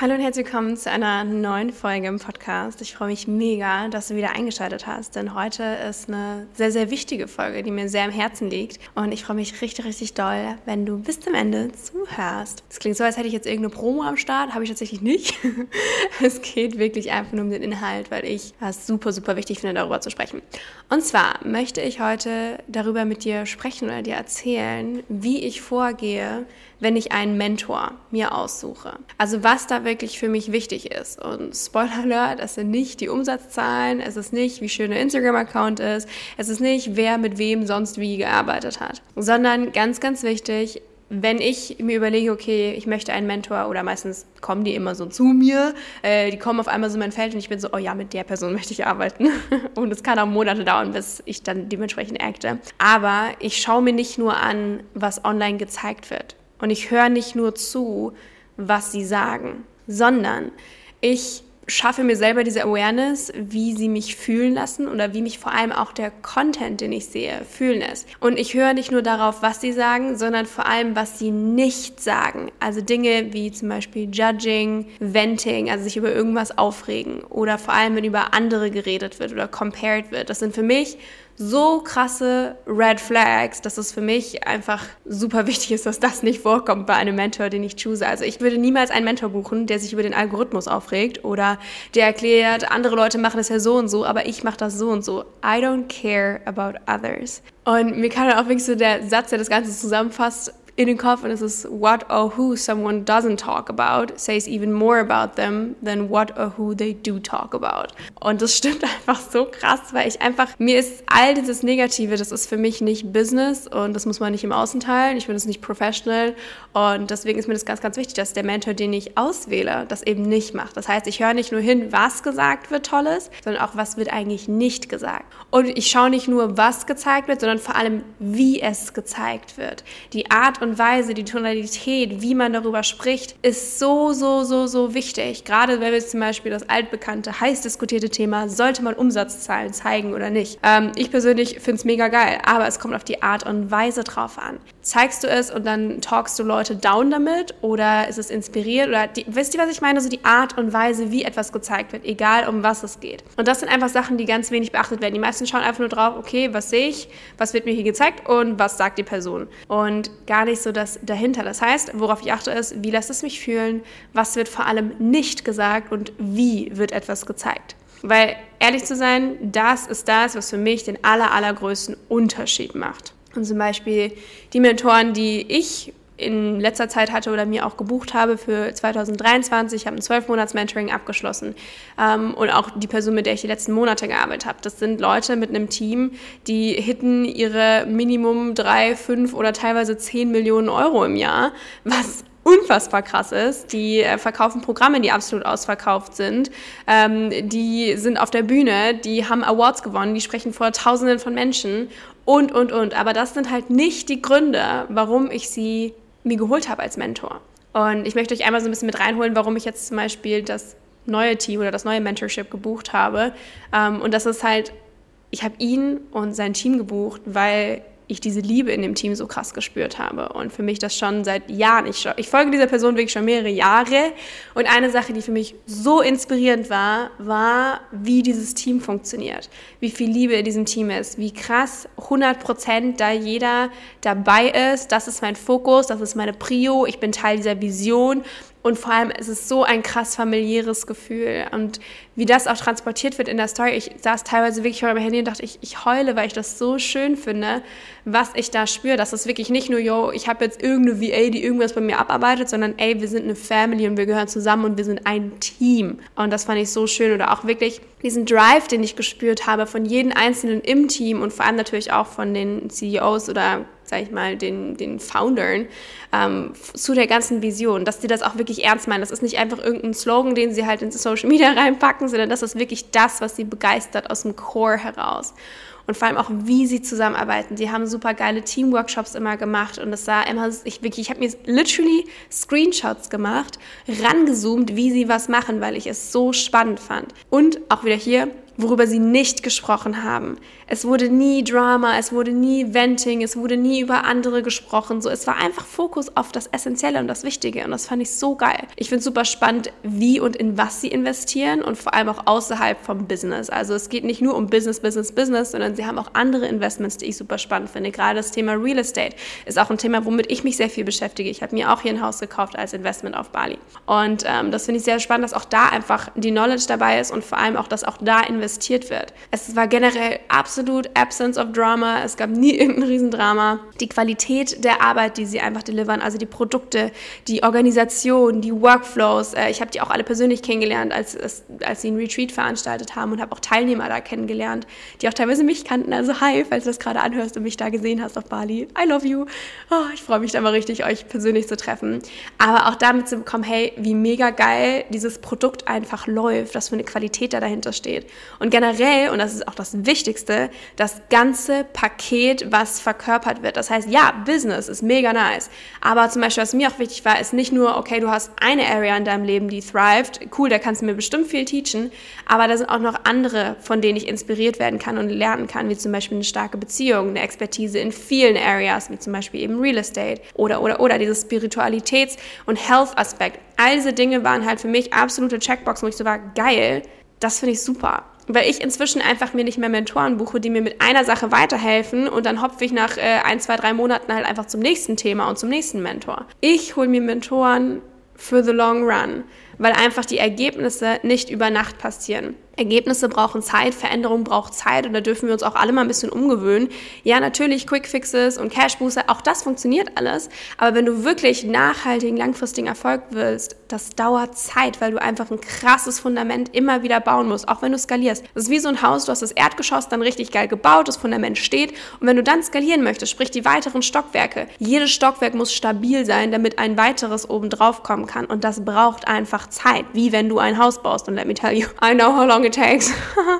Hallo und herzlich willkommen zu einer neuen Folge im Podcast. Ich freue mich mega, dass du wieder eingeschaltet hast, denn heute ist eine sehr, sehr wichtige Folge, die mir sehr am Herzen liegt. Und ich freue mich richtig, richtig doll, wenn du bis zum Ende zuhörst. Es klingt so, als hätte ich jetzt irgendeine Promo am Start, habe ich tatsächlich nicht. es geht wirklich einfach nur um den Inhalt, weil ich es super, super wichtig finde, darüber zu sprechen. Und zwar möchte ich heute darüber mit dir sprechen oder dir erzählen, wie ich vorgehe, wenn ich einen Mentor mir aussuche. Also was da wirklich für mich wichtig ist. Und Spoiler Alert, es sind nicht die Umsatzzahlen, es ist nicht, wie schön der Instagram-Account ist, es ist nicht, wer mit wem sonst wie gearbeitet hat, sondern ganz, ganz wichtig, wenn ich mir überlege, okay, ich möchte einen Mentor oder meistens kommen die immer so zu mir, äh, die kommen auf einmal so in mein Feld und ich bin so, oh ja, mit der Person möchte ich arbeiten. und es kann auch Monate dauern, bis ich dann dementsprechend acte. Aber ich schaue mir nicht nur an, was online gezeigt wird. Und ich höre nicht nur zu, was sie sagen, sondern ich schaffe mir selber diese Awareness, wie sie mich fühlen lassen oder wie mich vor allem auch der Content, den ich sehe, fühlen lässt. Und ich höre nicht nur darauf, was sie sagen, sondern vor allem, was sie nicht sagen. Also Dinge wie zum Beispiel Judging, Venting, also sich über irgendwas aufregen oder vor allem, wenn über andere geredet wird oder compared wird. Das sind für mich so krasse Red Flags, dass es für mich einfach super wichtig ist, dass das nicht vorkommt bei einem Mentor, den ich choose. Also ich würde niemals einen Mentor buchen, der sich über den Algorithmus aufregt oder der erklärt, andere Leute machen das ja so und so, aber ich mache das so und so. I don't care about others. Und mir kann dann auch so der Satz, der das Ganze zusammenfasst, in den Kopf und es ist what or who someone doesn't talk about says even more about them than what or who they do talk about. Und das stimmt einfach so krass, weil ich einfach, mir ist all dieses Negative, das ist für mich nicht Business und das muss man nicht im Außen teilen. Ich finde es nicht professional und deswegen ist mir das ganz, ganz wichtig, dass der Mentor, den ich auswähle, das eben nicht macht. Das heißt, ich höre nicht nur hin, was gesagt wird Tolles, sondern auch, was wird eigentlich nicht gesagt. Und ich schaue nicht nur, was gezeigt wird, sondern vor allem, wie es gezeigt wird. Die Art und und Weise, die Tonalität, wie man darüber spricht, ist so, so, so, so wichtig. Gerade wenn wir zum Beispiel das altbekannte, heiß diskutierte Thema, sollte man Umsatzzahlen zeigen oder nicht. Ähm, ich persönlich finde es mega geil, aber es kommt auf die Art und Weise drauf an. Zeigst du es und dann talkst du Leute down damit oder ist es inspiriert oder die, wisst ihr, was ich meine? So die Art und Weise, wie etwas gezeigt wird, egal um was es geht. Und das sind einfach Sachen, die ganz wenig beachtet werden. Die meisten schauen einfach nur drauf, okay, was sehe ich, was wird mir hier gezeigt und was sagt die Person. Und gar nicht so das dahinter. Das heißt, worauf ich achte ist, wie lässt es mich fühlen, was wird vor allem nicht gesagt und wie wird etwas gezeigt. Weil ehrlich zu sein, das ist das, was für mich den aller, allergrößten Unterschied macht. Und zum Beispiel die Mentoren, die ich in letzter Zeit hatte oder mir auch gebucht habe für 2023. Ich habe ein 12-Monats-Mentoring abgeschlossen. Ähm, und auch die Person, mit der ich die letzten Monate gearbeitet habe. Das sind Leute mit einem Team, die hitten ihre Minimum drei, fünf oder teilweise zehn Millionen Euro im Jahr, was unfassbar krass ist. Die äh, verkaufen Programme, die absolut ausverkauft sind. Ähm, die sind auf der Bühne, die haben Awards gewonnen, die sprechen vor Tausenden von Menschen und, und, und. Aber das sind halt nicht die Gründe, warum ich sie mir geholt habe als Mentor. Und ich möchte euch einmal so ein bisschen mit reinholen, warum ich jetzt zum Beispiel das neue Team oder das neue Mentorship gebucht habe. Ähm, und das ist halt, ich habe ihn und sein Team gebucht, weil ich diese Liebe in dem Team so krass gespürt habe. Und für mich das schon seit Jahren. Ich, ich folge dieser Person wirklich schon mehrere Jahre. Und eine Sache, die für mich so inspirierend war, war, wie dieses Team funktioniert. Wie viel Liebe in diesem Team ist. Wie krass 100 Prozent da jeder dabei ist. Das ist mein Fokus, das ist meine Prio. Ich bin Teil dieser Vision. Und vor allem es ist so ein krass familiäres Gefühl. Und wie das auch transportiert wird in der Story, ich saß teilweise wirklich vor meinem Handy und dachte, ich, ich heule, weil ich das so schön finde, was ich da spüre. Das ist wirklich nicht nur, yo, ich habe jetzt irgendeine VA, die irgendwas bei mir abarbeitet, sondern ey, wir sind eine Family und wir gehören zusammen und wir sind ein Team. Und das fand ich so schön. Oder auch wirklich diesen Drive, den ich gespürt habe von jedem Einzelnen im Team und vor allem natürlich auch von den CEOs oder sag ich mal, den, den Foundern ähm, zu der ganzen Vision, dass sie das auch wirklich ernst meinen. Das ist nicht einfach irgendein Slogan, den sie halt in Social Media reinpacken, sondern das ist wirklich das, was sie begeistert aus dem Core heraus und vor allem auch, wie sie zusammenarbeiten. Die haben super geile Teamworkshops immer gemacht und es sah immer, ich wirklich, ich habe mir literally Screenshots gemacht, rangezoomt, wie sie was machen, weil ich es so spannend fand. Und auch wieder hier, worüber sie nicht gesprochen haben. Es wurde nie Drama, es wurde nie Venting, es wurde nie über andere gesprochen. So, es war einfach Fokus auf das Essentielle und das Wichtige und das fand ich so geil. Ich finde super spannend, wie und in was sie investieren und vor allem auch außerhalb vom Business. Also es geht nicht nur um Business, Business, Business, sondern sie haben auch andere Investments, die ich super spannend finde. Gerade das Thema Real Estate ist auch ein Thema, womit ich mich sehr viel beschäftige. Ich habe mir auch hier ein Haus gekauft als Investment auf Bali. Und ähm, das finde ich sehr spannend, dass auch da einfach die Knowledge dabei ist und vor allem auch, dass auch da investiert wird. Es war generell absolut Absence of Drama. Es gab nie irgendein Riesendrama. Die Qualität der Arbeit, die sie einfach delivern, also die Produkte, die Organisation, die Workflows. Äh, ich habe die auch alle persönlich kennengelernt, als, als sie einen Retreat veranstaltet haben und habe auch Teilnehmer da kennengelernt, die auch teilweise mich kannten. Also hi, falls du das gerade anhörst und mich da gesehen hast auf Bali. I love you. Oh, ich freue mich da mal richtig, euch persönlich zu treffen. Aber auch damit zu bekommen, hey, wie mega geil dieses Produkt einfach läuft, was für eine Qualität da dahinter steht. Und generell, und das ist auch das Wichtigste, das ganze Paket, was verkörpert wird. Das heißt, ja, Business ist mega nice. Aber zum Beispiel, was mir auch wichtig war, ist nicht nur, okay, du hast eine Area in deinem Leben, die thrived. Cool, da kannst du mir bestimmt viel teachen. Aber da sind auch noch andere, von denen ich inspiriert werden kann und lernen kann, wie zum Beispiel eine starke Beziehung, eine Expertise in vielen Areas, wie zum Beispiel eben Real Estate oder, oder, oder dieses Spiritualitäts- und Health-Aspekt. All diese Dinge waren halt für mich absolute Checkboxen, wo ich so war, geil, das finde ich super weil ich inzwischen einfach mir nicht mehr Mentoren buche, die mir mit einer Sache weiterhelfen und dann hopfe ich nach äh, ein, zwei, drei Monaten halt einfach zum nächsten Thema und zum nächsten Mentor. Ich hole mir Mentoren für the long run, weil einfach die Ergebnisse nicht über Nacht passieren. Ergebnisse brauchen Zeit, Veränderung braucht Zeit und da dürfen wir uns auch alle mal ein bisschen umgewöhnen. Ja, natürlich Quick Fixes und Cash Booster, auch das funktioniert alles. Aber wenn du wirklich nachhaltigen, langfristigen Erfolg willst, das dauert Zeit, weil du einfach ein krasses Fundament immer wieder bauen musst, auch wenn du skalierst. Das ist wie so ein Haus, du hast das Erdgeschoss dann richtig geil gebaut, das Fundament steht und wenn du dann skalieren möchtest, sprich die weiteren Stockwerke, jedes Stockwerk muss stabil sein, damit ein weiteres oben drauf kommen kann und das braucht einfach Zeit, wie wenn du ein Haus baust und let me tell you, I know how long it takes.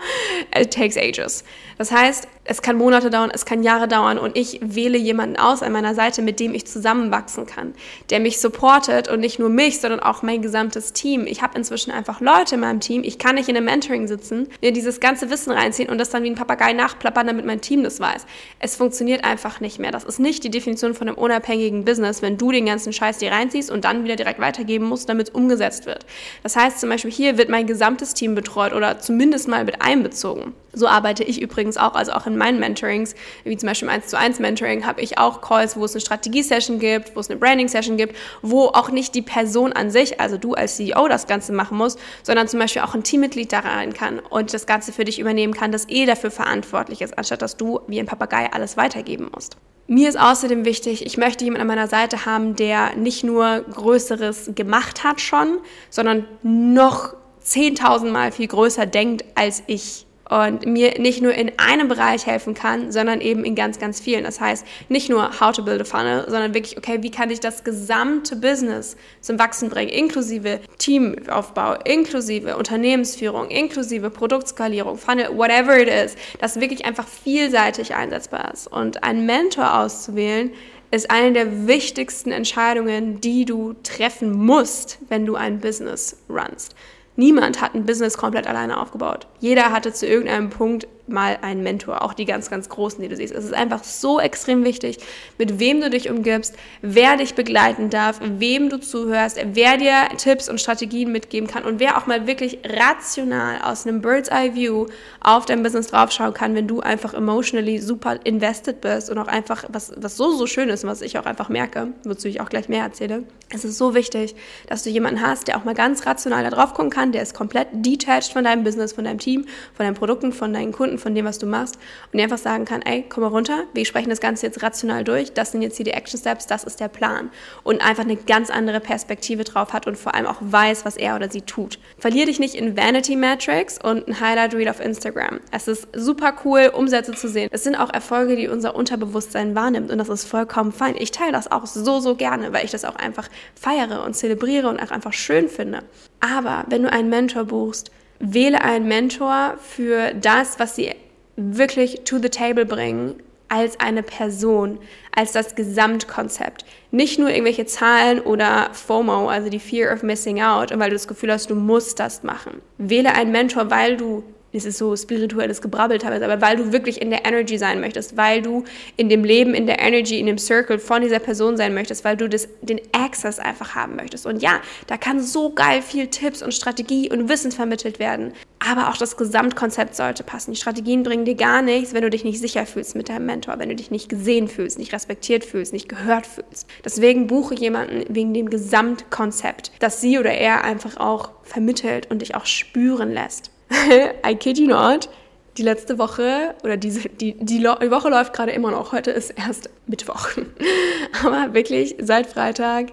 it takes ages. Das heißt, es kann Monate dauern, es kann Jahre dauern und ich wähle jemanden aus an meiner Seite, mit dem ich zusammenwachsen kann, der mich supportet und nicht nur mich, sondern auch mein gesamtes Team. Ich habe inzwischen einfach Leute in meinem Team. Ich kann nicht in einem Mentoring sitzen, mir dieses ganze Wissen reinziehen und das dann wie ein Papagei nachplappern, damit mein Team das weiß. Es funktioniert einfach nicht mehr. Das ist nicht die Definition von einem unabhängigen Business, wenn du den ganzen Scheiß dir reinziehst und dann wieder direkt weitergeben musst, damit es umgesetzt wird. Das heißt zum Beispiel hier wird mein gesamtes Team betreut oder zumindest mal mit einbezogen. So arbeite ich übrigens auch, also auch in meinen Mentorings, wie zum Beispiel im 1 zu 1 Mentoring, habe ich auch Calls, wo es eine Strategie-Session gibt, wo es eine Branding-Session gibt, wo auch nicht die Person an sich, also du als CEO das Ganze machen musst, sondern zum Beispiel auch ein Teammitglied da rein kann und das Ganze für dich übernehmen kann, das eh dafür verantwortlich ist, anstatt dass du wie ein Papagei alles weitergeben musst. Mir ist außerdem wichtig, ich möchte jemanden an meiner Seite haben, der nicht nur Größeres gemacht hat schon, sondern noch 10.000 Mal viel größer denkt als ich und mir nicht nur in einem Bereich helfen kann, sondern eben in ganz, ganz vielen. Das heißt, nicht nur how to build a funnel, sondern wirklich, okay, wie kann ich das gesamte Business zum Wachsen bringen, inklusive Teamaufbau, inklusive Unternehmensführung, inklusive Produktskalierung, Funnel, whatever it is, das wirklich einfach vielseitig einsetzbar ist. Und einen Mentor auszuwählen, ist eine der wichtigsten Entscheidungen, die du treffen musst, wenn du ein Business runst. Niemand hat ein Business komplett alleine aufgebaut. Jeder hatte zu irgendeinem Punkt mal einen Mentor, auch die ganz, ganz großen, die du siehst. Es ist einfach so extrem wichtig, mit wem du dich umgibst, wer dich begleiten darf, wem du zuhörst, wer dir Tipps und Strategien mitgeben kann und wer auch mal wirklich rational aus einem Bird's Eye View auf dein Business draufschauen kann, wenn du einfach emotionally super invested bist und auch einfach, was, was so, so schön ist und was ich auch einfach merke, wozu ich auch gleich mehr erzähle. Es ist so wichtig, dass du jemanden hast, der auch mal ganz rational da drauf gucken kann, der ist komplett detached von deinem Business, von deinem Team, von deinen Produkten, von deinen Kunden Sekunden von dem, was du machst und dir einfach sagen kann, ey, komm mal runter, wir sprechen das Ganze jetzt rational durch, das sind jetzt hier die Action Steps, das ist der Plan und einfach eine ganz andere Perspektive drauf hat und vor allem auch weiß, was er oder sie tut. Verlier dich nicht in Vanity Metrics und ein Highlight Reel auf Instagram. Es ist super cool, Umsätze zu sehen. Es sind auch Erfolge, die unser Unterbewusstsein wahrnimmt und das ist vollkommen fein. Ich teile das auch so, so gerne, weil ich das auch einfach feiere und zelebriere und auch einfach schön finde. Aber wenn du einen Mentor buchst, wähle einen Mentor für das, was sie wirklich to the table bringen, als eine Person, als das Gesamtkonzept. Nicht nur irgendwelche Zahlen oder FOMO, also die Fear of Missing Out, und weil du das Gefühl hast, du musst das machen. Wähle einen Mentor, weil du es ist so spirituelles Gebrabbel teilweise, aber weil du wirklich in der Energy sein möchtest, weil du in dem Leben, in der Energy, in dem Circle von dieser Person sein möchtest, weil du das, den Access einfach haben möchtest. Und ja, da kann so geil viel Tipps und Strategie und Wissen vermittelt werden, aber auch das Gesamtkonzept sollte passen. Die Strategien bringen dir gar nichts, wenn du dich nicht sicher fühlst mit deinem Mentor, wenn du dich nicht gesehen fühlst, nicht respektiert fühlst, nicht gehört fühlst. Deswegen buche jemanden wegen dem Gesamtkonzept, das sie oder er einfach auch vermittelt und dich auch spüren lässt. I kid you not, die letzte Woche oder diese, die, die, Woche läuft gerade immer noch. Heute ist erst Mittwoch. Aber wirklich, seit Freitag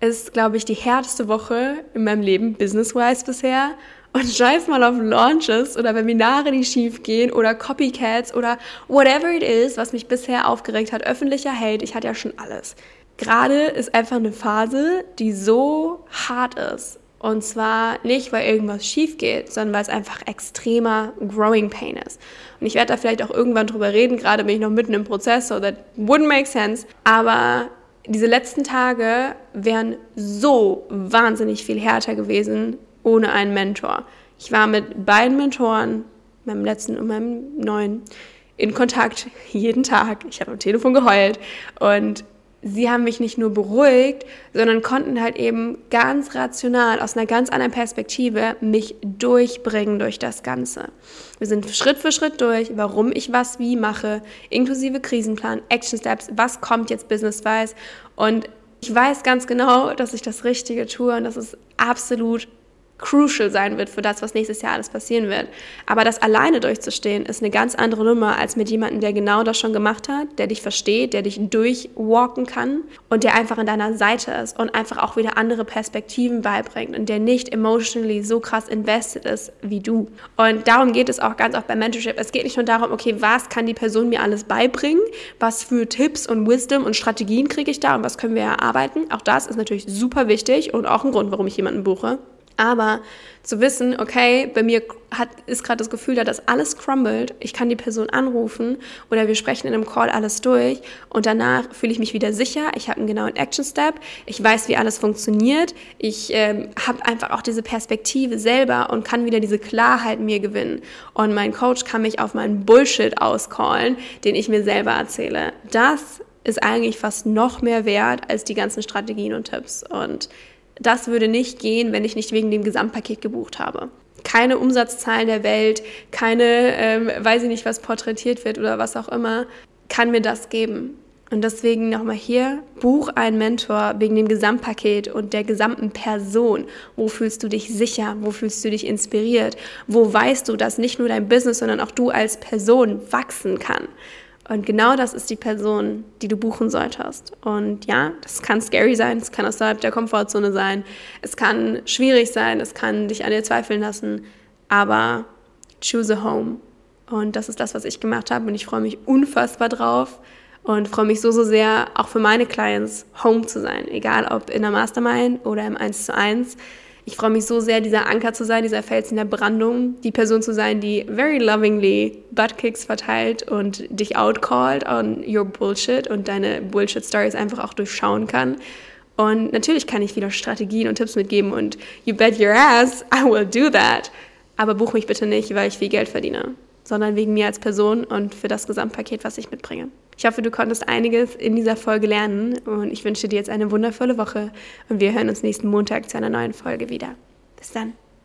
ist, glaube ich, die härteste Woche in meinem Leben, business-wise bisher. Und scheiß mal auf Launches oder Webinare, die schief gehen oder Copycats oder whatever it is, was mich bisher aufgeregt hat. Öffentlicher Hate, ich hatte ja schon alles. Gerade ist einfach eine Phase, die so hart ist und zwar nicht, weil irgendwas schief geht, sondern weil es einfach extremer Growing Pain ist. Und ich werde da vielleicht auch irgendwann drüber reden, gerade bin ich noch mitten im Prozess, so that wouldn't make sense. Aber diese letzten Tage wären so wahnsinnig viel härter gewesen ohne einen Mentor. Ich war mit beiden Mentoren, meinem letzten und meinem neuen, in Kontakt jeden Tag. Ich habe am Telefon geheult und sie haben mich nicht nur beruhigt, sondern konnten halt eben ganz rational aus einer ganz anderen Perspektive mich durchbringen durch das Ganze. Wir sind Schritt für Schritt durch, warum ich was wie mache, inklusive Krisenplan, Action Steps, was kommt jetzt business-wise und ich weiß ganz genau, dass ich das Richtige tue und das ist absolut crucial sein wird für das, was nächstes Jahr alles passieren wird. Aber das alleine durchzustehen, ist eine ganz andere Nummer als mit jemandem, der genau das schon gemacht hat, der dich versteht, der dich durchwalken kann und der einfach an deiner Seite ist und einfach auch wieder andere Perspektiven beibringt und der nicht emotionally so krass invested ist wie du. Und darum geht es auch ganz oft beim Mentorship. Es geht nicht nur darum, okay, was kann die Person mir alles beibringen, was für Tipps und Wisdom und Strategien kriege ich da und was können wir erarbeiten. Auch das ist natürlich super wichtig und auch ein Grund, warum ich jemanden buche. Aber zu wissen, okay, bei mir hat, ist gerade das Gefühl da, dass alles crumbled, ich kann die Person anrufen oder wir sprechen in einem Call alles durch und danach fühle ich mich wieder sicher, ich habe einen genauen Action-Step, ich weiß, wie alles funktioniert, ich ähm, habe einfach auch diese Perspektive selber und kann wieder diese Klarheit mir gewinnen. Und mein Coach kann mich auf meinen Bullshit auscallen, den ich mir selber erzähle. Das ist eigentlich fast noch mehr wert als die ganzen Strategien und Tipps. Und das würde nicht gehen, wenn ich nicht wegen dem Gesamtpaket gebucht habe. Keine Umsatzzahlen der Welt, keine, ähm, weiß ich nicht, was porträtiert wird oder was auch immer, kann mir das geben. Und deswegen nochmal hier, buch einen Mentor wegen dem Gesamtpaket und der gesamten Person. Wo fühlst du dich sicher? Wo fühlst du dich inspiriert? Wo weißt du, dass nicht nur dein Business, sondern auch du als Person wachsen kann? Und genau das ist die Person, die du buchen solltest. Und ja, das kann scary sein, es kann außerhalb der Komfortzone sein, es kann schwierig sein, es kann dich an dir zweifeln lassen, aber choose a home. Und das ist das, was ich gemacht habe und ich freue mich unfassbar drauf und freue mich so, so sehr, auch für meine Clients home zu sein, egal ob in der Mastermind oder im 1 zu 1 ich freue mich so sehr, dieser Anker zu sein, dieser Fels in der Brandung, die Person zu sein, die very lovingly Buttkicks verteilt und dich outcallt on your Bullshit und deine Bullshit-Stories einfach auch durchschauen kann. Und natürlich kann ich wieder Strategien und Tipps mitgeben und you bet your ass, I will do that. Aber buch mich bitte nicht, weil ich viel Geld verdiene, sondern wegen mir als Person und für das Gesamtpaket, was ich mitbringe. Ich hoffe, du konntest einiges in dieser Folge lernen und ich wünsche dir jetzt eine wundervolle Woche und wir hören uns nächsten Montag zu einer neuen Folge wieder. Bis dann.